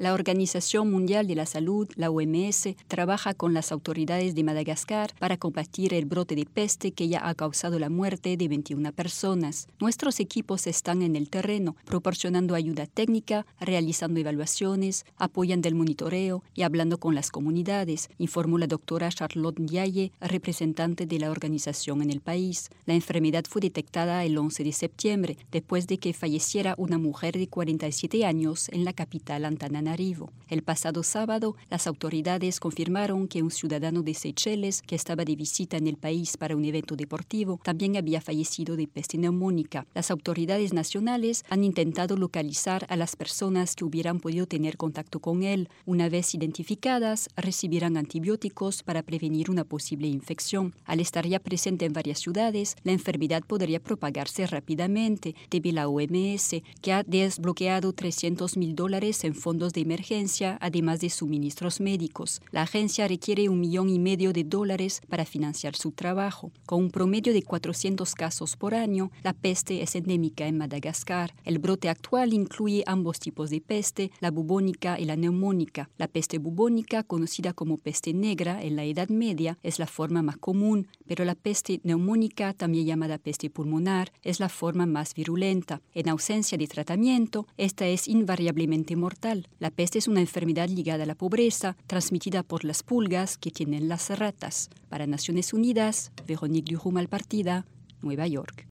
La Organización Mundial de la Salud, la OMS, trabaja con las autoridades de Madagascar para combatir el brote de peste que ya ha causado la muerte de 21 personas. Nuestros equipos están en el terreno, proporcionando ayuda técnica, realizando evaluaciones, apoyando el monitoreo y hablando con las comunidades, informó la doctora Charlotte Ndiaye, representante de la organización en el país. La enfermedad fue detectada el 11 de septiembre, después de que falleciera una mujer de 47 años en la capital Antananarivo. El pasado sábado, las autoridades confirmaron que un ciudadano de Seychelles, que estaba de visita en el país para un evento deportivo, también había fallecido de peste neumónica. Las autoridades nacionales han intentado localizar a las personas que hubieran podido tener contacto con él. Una vez identificadas, recibirán antibióticos para prevenir una posible infección. Al estar ya presente en varias ciudades, la enfermedad podría propagarse rápidamente, debe la OMS, que ha desbloqueado 300 mil dólares en fondos de emergencia, además de suministros médicos. La agencia requiere un millón y medio de dólares para financiar su trabajo. Con un promedio de 400 casos por año, la peste es endémica en Madagascar. El brote actual incluye ambos tipos de peste, la bubónica y la neumónica. La peste bubónica, conocida como peste negra en la Edad Media, es la forma más común, pero la peste neumónica, también llamada peste pulmonar, es la forma más virulenta. En ausencia de tratamiento, esta es invariablemente mortal. La peste es una enfermedad ligada a la pobreza, transmitida por las pulgas que tienen las ratas. Para Naciones Unidas, Veronique Durumal Partida, Nueva York.